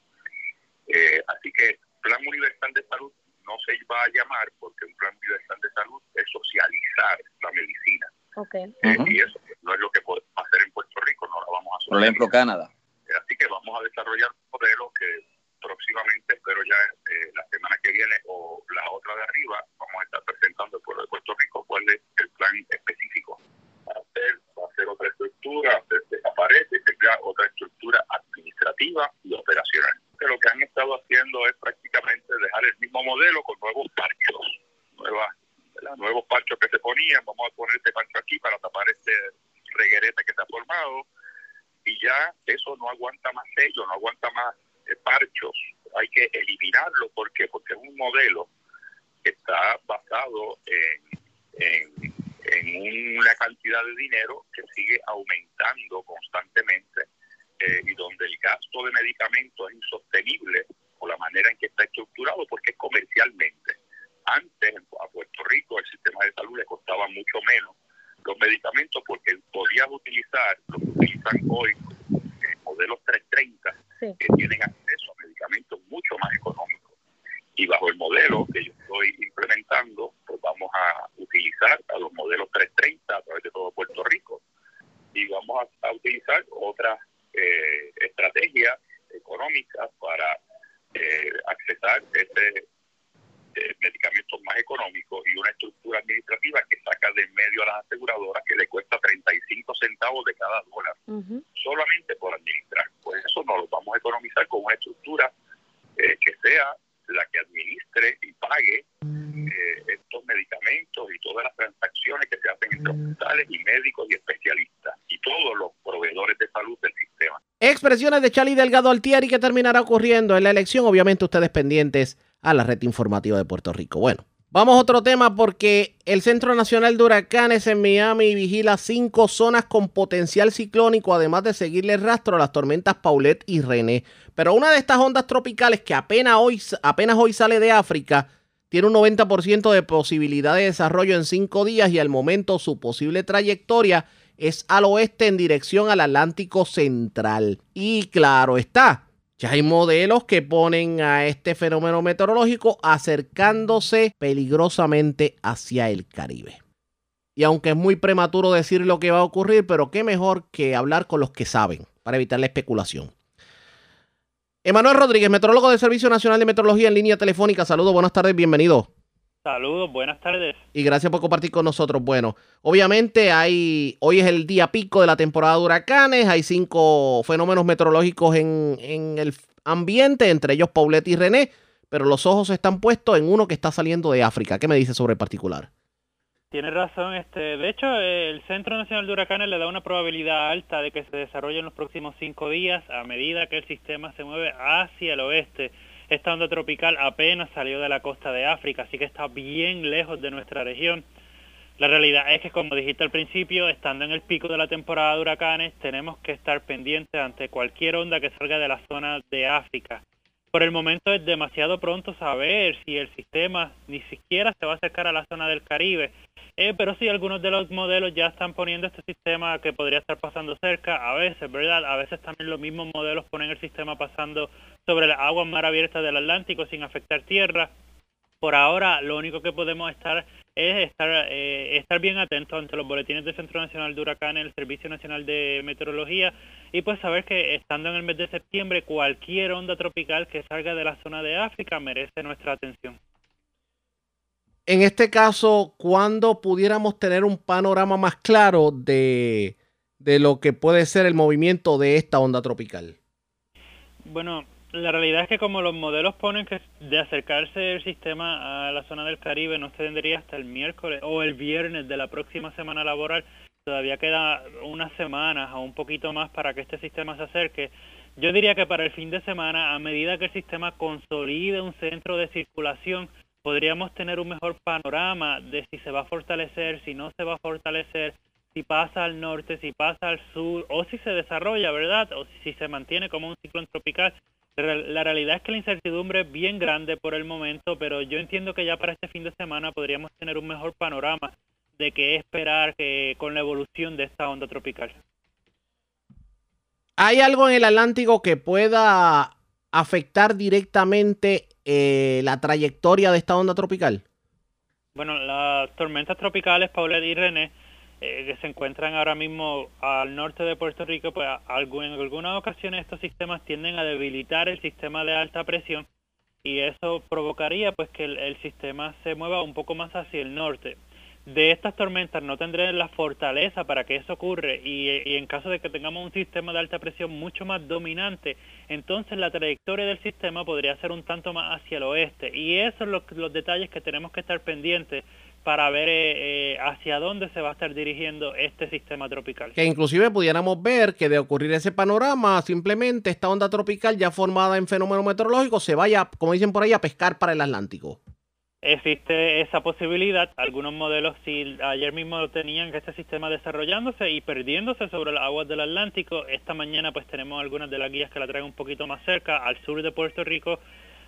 Eh, así que plan universal de salud no se va a llamar porque un plan universal de salud es socializar la medicina. Okay. Eh, y eso no es lo que podemos hacer en Puerto Rico, no la vamos a Por ejemplo, Canadá. Eh, Así que vamos a desarrollar un modelo que próximamente, espero ya eh, la semana que viene o la otra de arriba, vamos a estar presentando al pueblo de Puerto Rico cuál es el plan específico. Va a ser, va a ser otra estructura, se desaparece, se crea otra estructura administrativa y operacional. Que lo que han estado haciendo es prácticamente dejar el mismo modelo con nuevos parchos, nuevas, ¿verdad? nuevos parchos que se ponían, vamos a poner este parcho aquí para tapar este reguerete que se ha formado y ya eso no aguanta más sello, no aguanta más eh, parchos, hay que eliminarlo, ¿por qué? Porque es un modelo que está basado en, en, en una cantidad de dinero que sigue aumentando constantemente eh, y donde el gasto de medicamentos es insostenible por la manera en que está estructurado, porque es comercialmente. Antes a Puerto Rico el sistema de salud le costaba mucho menos los medicamentos porque podías utilizar lo que utilizan hoy eh, modelos 330 Sí. que tienen acceso a medicamentos mucho más económicos. Y bajo el modelo que yo estoy implementando, pues vamos a utilizar a los modelos 330 a través de todo Puerto Rico y vamos a, a utilizar otras eh, estrategias económicas para eh, accesar ese eh, medicamentos más económicos y una estructura administrativa que saca de en medio a las aseguradoras que le cuesta 35 centavos de cada dólar Ujú. solamente por administrar. Pues eso no lo vamos a economizar con una estructura eh, que sea la que administre y pague eh, estos medicamentos y todas las transacciones que se hacen entre hospitales y médicos y especialistas y todos los proveedores de salud del sistema. Expresiones de Charlie Delgado Altieri que terminará ocurriendo en la elección. Obviamente ustedes pendientes a la red informativa de Puerto Rico. Bueno, vamos a otro tema porque el Centro Nacional de Huracanes en Miami vigila cinco zonas con potencial ciclónico, además de seguirle el rastro a las tormentas Paulette y René. Pero una de estas ondas tropicales que apenas hoy, apenas hoy sale de África tiene un 90% de posibilidad de desarrollo en cinco días y al momento su posible trayectoria es al oeste en dirección al Atlántico Central. Y claro está, ya hay modelos que ponen a este fenómeno meteorológico acercándose peligrosamente hacia el Caribe. Y aunque es muy prematuro decir lo que va a ocurrir, pero qué mejor que hablar con los que saben para evitar la especulación. Emanuel Rodríguez, meteorólogo del Servicio Nacional de Meteorología en línea telefónica. Saludos, buenas tardes, bienvenido. Saludos, buenas tardes. Y gracias por compartir con nosotros. Bueno, obviamente hay, hoy es el día pico de la temporada de huracanes, hay cinco fenómenos meteorológicos en, en el ambiente, entre ellos Paulette y René, pero los ojos están puestos en uno que está saliendo de África. ¿Qué me dice sobre el particular? Tiene razón, este, de hecho el Centro Nacional de Huracanes le da una probabilidad alta de que se desarrolle en los próximos cinco días a medida que el sistema se mueve hacia el oeste. Esta onda tropical apenas salió de la costa de África, así que está bien lejos de nuestra región. La realidad es que, como dijiste al principio, estando en el pico de la temporada de huracanes, tenemos que estar pendientes ante cualquier onda que salga de la zona de África. Por el momento es demasiado pronto saber si el sistema ni siquiera se va a acercar a la zona del Caribe. Eh, pero sí, algunos de los modelos ya están poniendo este sistema que podría estar pasando cerca. A veces, ¿verdad? A veces también los mismos modelos ponen el sistema pasando sobre las aguas mar abiertas del Atlántico sin afectar tierra. Por ahora, lo único que podemos estar es estar, eh, estar bien atentos ante los boletines del Centro Nacional de Huracanes, el Servicio Nacional de Meteorología y pues saber que estando en el mes de septiembre cualquier onda tropical que salga de la zona de África merece nuestra atención. En este caso, ¿cuándo pudiéramos tener un panorama más claro de, de lo que puede ser el movimiento de esta onda tropical? Bueno, la realidad es que como los modelos ponen que de acercarse el sistema a la zona del Caribe no se tendría hasta el miércoles o el viernes de la próxima semana laboral, todavía queda unas semanas o un poquito más para que este sistema se acerque. Yo diría que para el fin de semana, a medida que el sistema consolide un centro de circulación, podríamos tener un mejor panorama de si se va a fortalecer, si no se va a fortalecer, si pasa al norte, si pasa al sur, o si se desarrolla, ¿verdad? O si se mantiene como un ciclón tropical. La realidad es que la incertidumbre es bien grande por el momento, pero yo entiendo que ya para este fin de semana podríamos tener un mejor panorama de qué esperar que, con la evolución de esta onda tropical. ¿Hay algo en el Atlántico que pueda afectar directamente eh, la trayectoria de esta onda tropical? Bueno, las tormentas tropicales, Paulette y René, eh, que se encuentran ahora mismo al norte de Puerto Rico, pues en algunas ocasiones estos sistemas tienden a debilitar el sistema de alta presión y eso provocaría pues que el sistema se mueva un poco más hacia el norte. De estas tormentas no tendré la fortaleza para que eso ocurra y, en caso de que tengamos un sistema de alta presión mucho más dominante, entonces la trayectoria del sistema podría ser un tanto más hacia el oeste. Y esos son los, detalles que tenemos que estar pendientes para ver eh, eh, hacia dónde se va a estar dirigiendo este sistema tropical. Que inclusive pudiéramos ver que de ocurrir ese panorama, simplemente esta onda tropical ya formada en fenómeno meteorológico se vaya, como dicen por ahí, a pescar para el Atlántico. Existe esa posibilidad. Algunos modelos si ayer mismo tenían este sistema desarrollándose y perdiéndose sobre las aguas del Atlántico. Esta mañana pues tenemos algunas de las guías que la traen un poquito más cerca, al sur de Puerto Rico.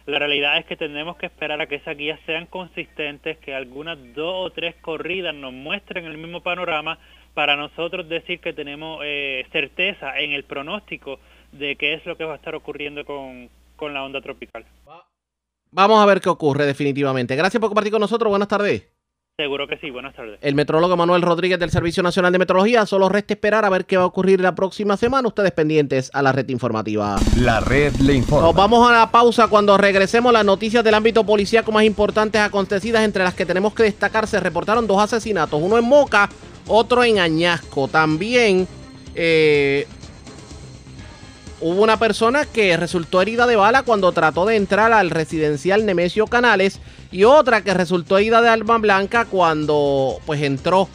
La realidad es que tenemos que esperar a que esas guías sean consistentes, que algunas dos o tres corridas nos muestren el mismo panorama para nosotros decir que tenemos eh, certeza en el pronóstico de qué es lo que va a estar ocurriendo con, con la onda tropical. Vamos a ver qué ocurre definitivamente. Gracias por compartir con nosotros. Buenas tardes. Seguro que sí, buenas tardes. El metrólogo Manuel Rodríguez del Servicio Nacional de Metrología. Solo resta esperar a ver qué va a ocurrir la próxima semana. Ustedes pendientes a la red informativa. La red le informa. Nos vamos a la pausa cuando regresemos. Las noticias del ámbito policíaco más importantes acontecidas, entre las que tenemos que destacar, se reportaron dos asesinatos. Uno en Moca, otro en Añasco. También eh, hubo una persona que resultó herida de bala cuando trató de entrar al residencial Nemesio Canales y otra que resultó herida de arma blanca cuando pues entró.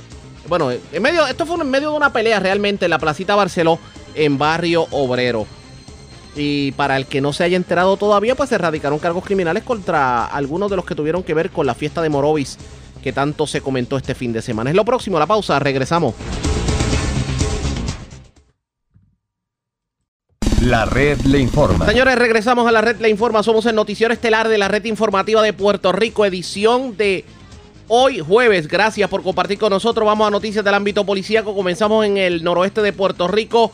Bueno, en medio, esto fue en medio de una pelea realmente en la Placita Barceló en Barrio Obrero. Y para el que no se haya enterado todavía, pues se erradicaron cargos criminales contra algunos de los que tuvieron que ver con la fiesta de Morovis que tanto se comentó este fin de semana. Es lo próximo, la pausa, regresamos. La red le informa. Señores, regresamos a la red le informa. Somos el noticiero estelar de la red informativa de Puerto Rico, edición de hoy jueves. Gracias por compartir con nosotros. Vamos a noticias del ámbito policíaco. Comenzamos en el noroeste de Puerto Rico.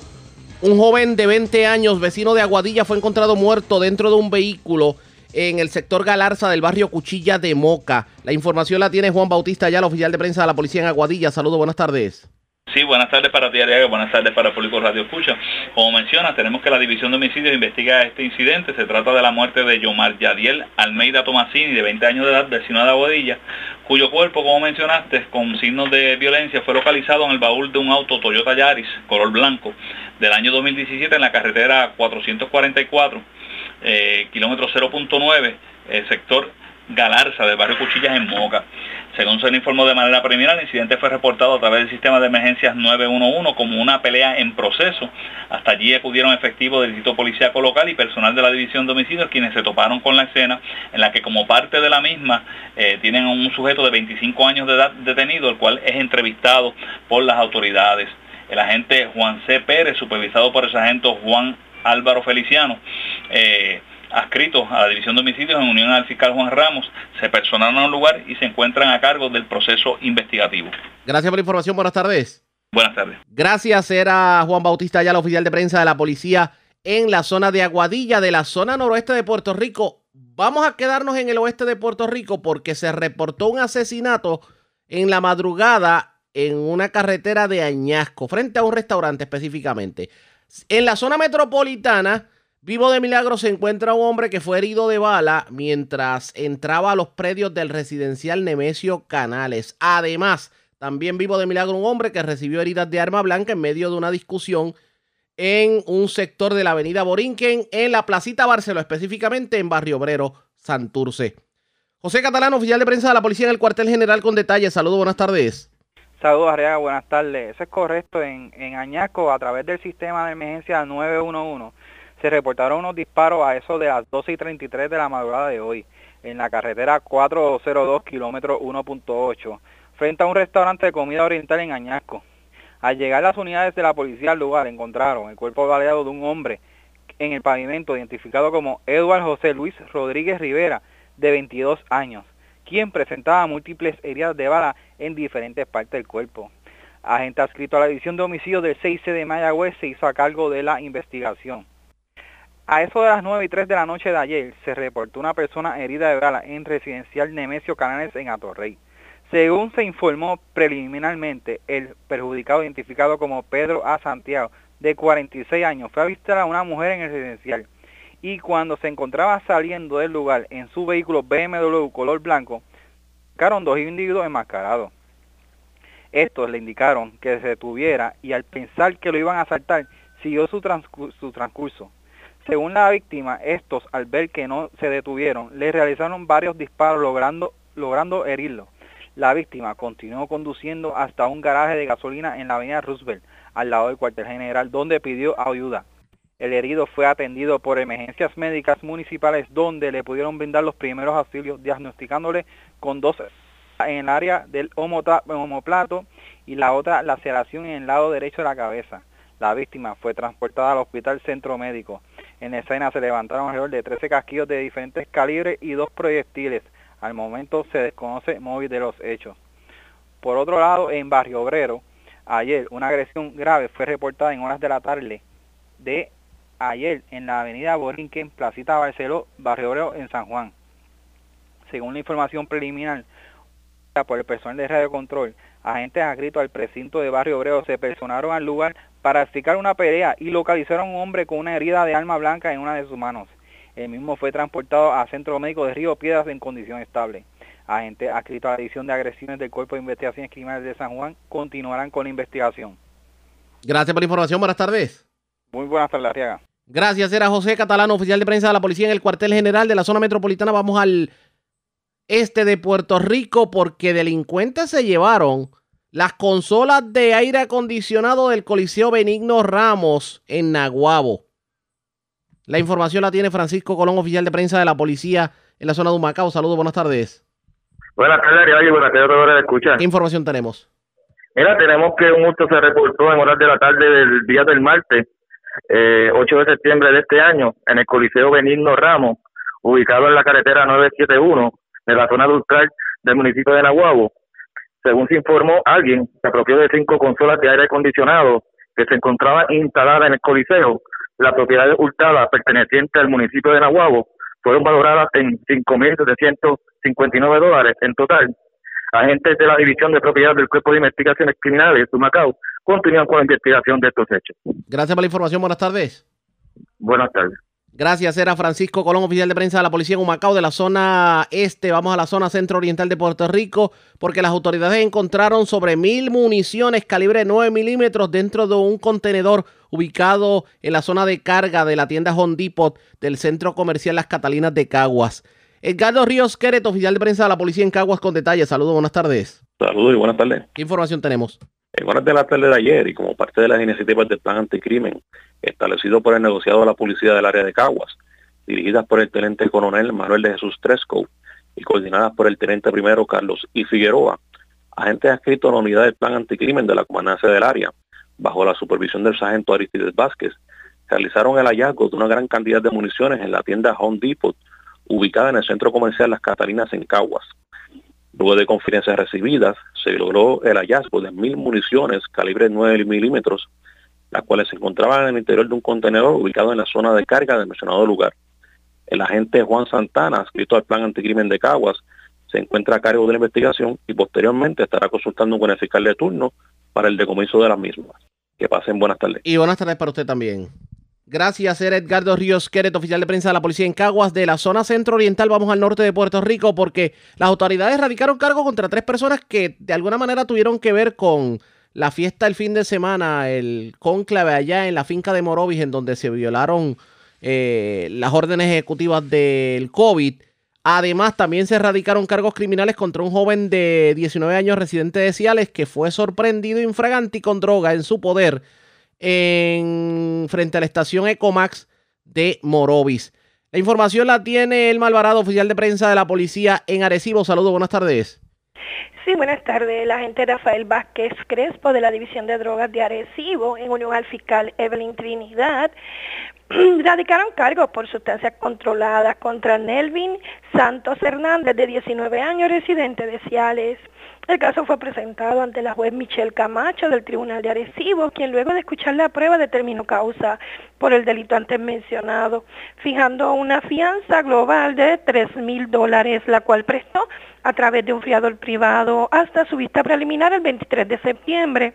Un joven de 20 años, vecino de Aguadilla, fue encontrado muerto dentro de un vehículo en el sector Galarza del barrio Cuchilla de Moca. La información la tiene Juan Bautista, ya el oficial de prensa de la policía en Aguadilla. Saludos, buenas tardes. Sí, buenas tardes para ti, Ariaga, buenas tardes para el público Radio Escucha. Como menciona, tenemos que la División de Homicidios investiga este incidente. Se trata de la muerte de Yomar Yadiel Almeida Tomasini, de 20 años de edad, vecino de Aguadilla, cuyo cuerpo, como mencionaste, con signos de violencia, fue localizado en el baúl de un auto Toyota Yaris, color blanco, del año 2017 en la carretera 444, eh, kilómetro 0.9, el sector Galarza, del barrio Cuchillas en Moca. Según se le informó de manera preliminar, el incidente fue reportado a través del sistema de emergencias 911 como una pelea en proceso. Hasta allí acudieron efectivos del distrito policíaco local y personal de la división de quienes se toparon con la escena en la que como parte de la misma eh, tienen un sujeto de 25 años de edad detenido, el cual es entrevistado por las autoridades. El agente Juan C. Pérez, supervisado por el sargento Juan Álvaro Feliciano, eh, adscritos a la División de Homicidios en unión al fiscal Juan Ramos, se personaron al lugar y se encuentran a cargo del proceso investigativo. Gracias por la información, buenas tardes. Buenas tardes. Gracias, era Juan Bautista ya el oficial de prensa de la policía en la zona de Aguadilla, de la zona noroeste de Puerto Rico. Vamos a quedarnos en el oeste de Puerto Rico porque se reportó un asesinato en la madrugada en una carretera de Añasco, frente a un restaurante específicamente. En la zona metropolitana Vivo de milagro se encuentra un hombre que fue herido de bala mientras entraba a los predios del residencial Nemesio Canales. Además, también vivo de milagro un hombre que recibió heridas de arma blanca en medio de una discusión en un sector de la avenida Borinquen, en la Placita Barceló, específicamente en Barrio Obrero, Santurce. José Catalán, oficial de prensa de la policía en el cuartel general con detalles. Saludos, buenas tardes. Saludos, Arriaga, buenas tardes. Eso es correcto. En, en Añaco, a través del sistema de emergencia 911, se reportaron unos disparos a eso de las 12 y 33 de la madrugada de hoy. en la carretera 402 kilómetro 1.8 frente a un restaurante de comida oriental en Añasco. Al llegar las unidades de la policía al lugar encontraron el cuerpo baleado de un hombre en el pavimento identificado como Eduardo José Luis Rodríguez Rivera de 22 años, quien presentaba múltiples heridas de bala en diferentes partes del cuerpo. Agente adscrito a la División de Homicidios del 6C de Mayagüez se hizo a cargo de la investigación. A eso de las 9 y 3 de la noche de ayer se reportó una persona herida de bala en residencial Nemesio Canales en Atorrey. Según se informó preliminarmente, el perjudicado identificado como Pedro A. Santiago, de 46 años, fue a visitar a una mujer en el residencial y cuando se encontraba saliendo del lugar en su vehículo BMW color blanco, sacaron dos individuos enmascarados. Estos le indicaron que se detuviera y al pensar que lo iban a asaltar, siguió su, su transcurso. Según la víctima, estos al ver que no se detuvieron, le realizaron varios disparos logrando, logrando herirlo. La víctima continuó conduciendo hasta un garaje de gasolina en la avenida Roosevelt, al lado del cuartel general, donde pidió ayuda. El herido fue atendido por emergencias médicas municipales donde le pudieron brindar los primeros auxilios diagnosticándole con dos en el área del homoplato y la otra laceración en el lado derecho de la cabeza. La víctima fue transportada al hospital centro médico. En escena se levantaron alrededor de 13 casquillos de diferentes calibres y dos proyectiles. Al momento se desconoce móvil de los hechos. Por otro lado, en Barrio Obrero, ayer una agresión grave fue reportada en horas de la tarde de ayer en la avenida Borinquen, Placita Barceló, Barrio Obrero, en San Juan. Según la información preliminar, por el personal de Radio Control, agentes adscritos al precinto de Barrio Obrero se personaron al lugar para explicar una pelea y localizaron a un hombre con una herida de arma blanca en una de sus manos. El mismo fue transportado a Centro Médico de Río Piedras en condición estable. Agentes adscritos a la División de Agresiones del Cuerpo de Investigaciones Criminales de San Juan continuarán con la investigación. Gracias por la información. Buenas tardes. Muy buenas tardes, Arriaga. Gracias, era José Catalano, oficial de prensa de la policía en el cuartel general de la zona metropolitana. Vamos al este de Puerto Rico porque delincuentes se llevaron las consolas de aire acondicionado del Coliseo Benigno Ramos en Naguabo. La información la tiene Francisco Colón, oficial de prensa de la policía en la zona de Humacao. Saludos, buenas tardes. Buenas tardes, buenas tardes, escuchar. ¿Qué información tenemos? Mira, tenemos que un hurto se reportó en horas de la tarde del día del martes, eh, 8 de septiembre de este año, en el Coliseo Benigno Ramos, ubicado en la carretera 971 de la zona austral del municipio de Nahuabo. Según se informó, alguien se apropió de cinco consolas de aire acondicionado que se encontraban instaladas en el Coliseo. La propiedad hurtada perteneciente al municipio de Nahuabo fueron valoradas en 5.759 dólares en total. Agentes de la División de Propiedad del Cuerpo de Investigaciones Criminales de Macao continúan con la investigación de estos hechos. Gracias por la información. Buenas tardes. Buenas tardes. Gracias, era Francisco Colón, oficial de prensa de la policía en Humacao, de la zona este. Vamos a la zona centro-oriental de Puerto Rico, porque las autoridades encontraron sobre mil municiones calibre 9 milímetros dentro de un contenedor ubicado en la zona de carga de la tienda Home Depot del centro comercial Las Catalinas de Caguas. Edgardo Ríos Queret, oficial de prensa de la policía en Caguas, con detalles. Saludos, buenas tardes. Saludos y buenas tardes. ¿Qué información tenemos? En horas de la tarde de ayer y como parte de las iniciativas del plan anticrimen establecido por el negociado de la policía del área de Caguas, dirigidas por el teniente coronel Manuel de Jesús Tresco y coordinadas por el teniente primero Carlos I. Figueroa, agentes adscritos a la unidad del plan anticrimen de la comandancia del área, bajo la supervisión del sargento Aristides Vázquez, realizaron el hallazgo de una gran cantidad de municiones en la tienda Home Depot, ubicada en el centro comercial Las Catalinas en Caguas. Luego de confidencias recibidas, se logró el hallazgo de mil municiones calibre 9 milímetros, las cuales se encontraban en el interior de un contenedor ubicado en la zona de carga del mencionado lugar. El agente Juan Santana, adscrito al plan anticrimen de Caguas, se encuentra a cargo de la investigación y posteriormente estará consultando con el fiscal de turno para el decomiso de las mismas. Que pasen buenas tardes. Y buenas tardes para usted también. Gracias, era Edgardo Ríos Queret, oficial de prensa de la policía en Caguas, de la zona centro-oriental. Vamos al norte de Puerto Rico porque las autoridades radicaron cargo contra tres personas que de alguna manera tuvieron que ver con la fiesta el fin de semana, el conclave allá en la finca de Morovis, en donde se violaron eh, las órdenes ejecutivas del COVID. Además, también se radicaron cargos criminales contra un joven de 19 años residente de Ciales que fue sorprendido infraganti con droga en su poder en, frente a la estación Ecomax de Morovis. La información la tiene el Malvarado, oficial de prensa de la policía en Arecibo. Saludos, buenas tardes. Sí, buenas tardes. La agente Rafael Vázquez Crespo de la División de Drogas de Arecibo, en unión al fiscal Evelyn Trinidad, radicaron cargos por sustancias controladas contra Nelvin Santos Hernández, de 19 años, residente de Ciales. El caso fue presentado ante la juez Michelle Camacho del Tribunal de Arecibo, quien luego de escuchar la prueba determinó causa por el delito antes mencionado, fijando una fianza global de 3 mil dólares, la cual prestó a través de un fiador privado hasta su vista preliminar el 23 de septiembre.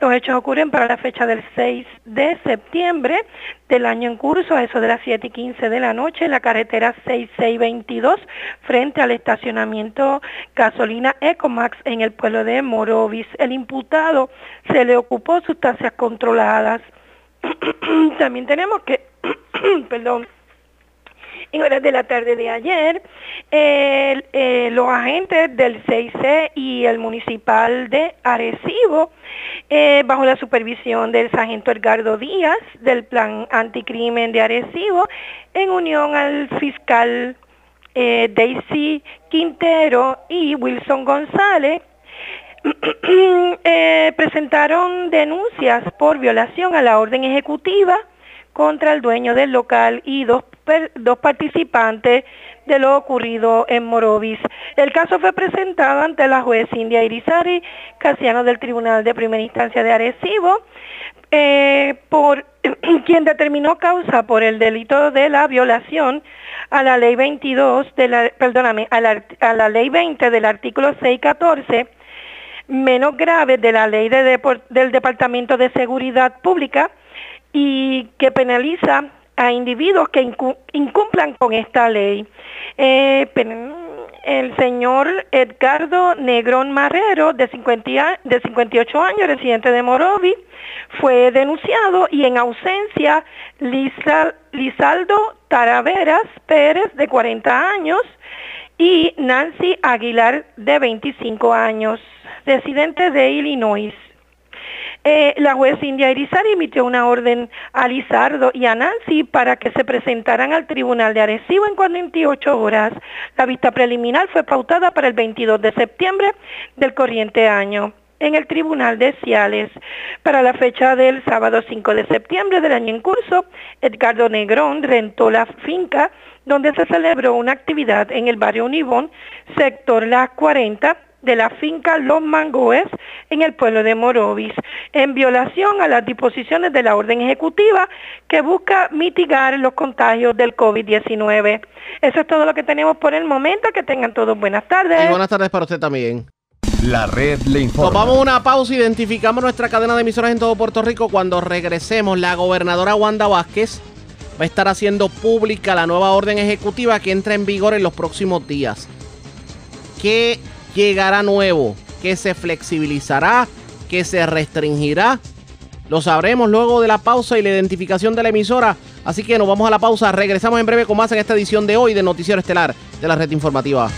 Los hechos ocurren para la fecha del 6 de septiembre del año en curso, a eso de las 7 y 15 de la noche, en la carretera 6622, frente al estacionamiento gasolina Ecomax en el pueblo de Morovis. El imputado se le ocupó sustancias controladas. También tenemos que, perdón, en horas de la tarde de ayer, eh, los agentes del 6C y el municipal de Arecibo, eh, bajo la supervisión del sargento Edgardo Díaz del Plan Anticrimen de Arecibo, en unión al fiscal eh, Daisy Quintero y Wilson González, presentaron denuncias por violación a la orden ejecutiva contra el dueño del local y dos, dos participantes de lo ocurrido en Morovis. El caso fue presentado ante la juez India Irizarry, Casiano del Tribunal de Primera Instancia de Arecibo, eh, por quien determinó causa por el delito de la violación a la ley 22 de la, perdóname, a la, ley 20 del artículo 614 menos grave de la ley de del Departamento de Seguridad Pública y que penaliza a individuos que incumplan con esta ley. Eh, el señor Edgardo Negrón Marrero, de, 50, de 58 años, residente de Morovi, fue denunciado y en ausencia Lizaldo Taraveras Pérez, de 40 años, y Nancy Aguilar, de 25 años, residente de Illinois. Eh, la juez India Irizar emitió una orden a Lizardo y a Nancy para que se presentaran al Tribunal de Arecibo en 48 horas. La vista preliminar fue pautada para el 22 de septiembre del corriente año en el Tribunal de Ciales. Para la fecha del sábado 5 de septiembre del año en curso, Edgardo Negrón rentó la finca donde se celebró una actividad en el barrio Univón, sector Las 40, de la finca Los Mangoes en el pueblo de Morovis, en violación a las disposiciones de la orden ejecutiva que busca mitigar los contagios del COVID-19. Eso es todo lo que tenemos por el momento. Que tengan todos buenas tardes. buenas tardes para usted también. La red le informa. Tomamos una pausa, identificamos nuestra cadena de emisoras en todo Puerto Rico. Cuando regresemos, la gobernadora Wanda Vázquez va a estar haciendo pública la nueva orden ejecutiva que entra en vigor en los próximos días. ¿Qué llegará nuevo? ¿Qué se flexibilizará? ¿Qué se restringirá? Lo sabremos luego de la pausa y la identificación de la emisora. Así que nos vamos a la pausa. Regresamos en breve con más en esta edición de hoy de Noticiero Estelar de la Red Informativa.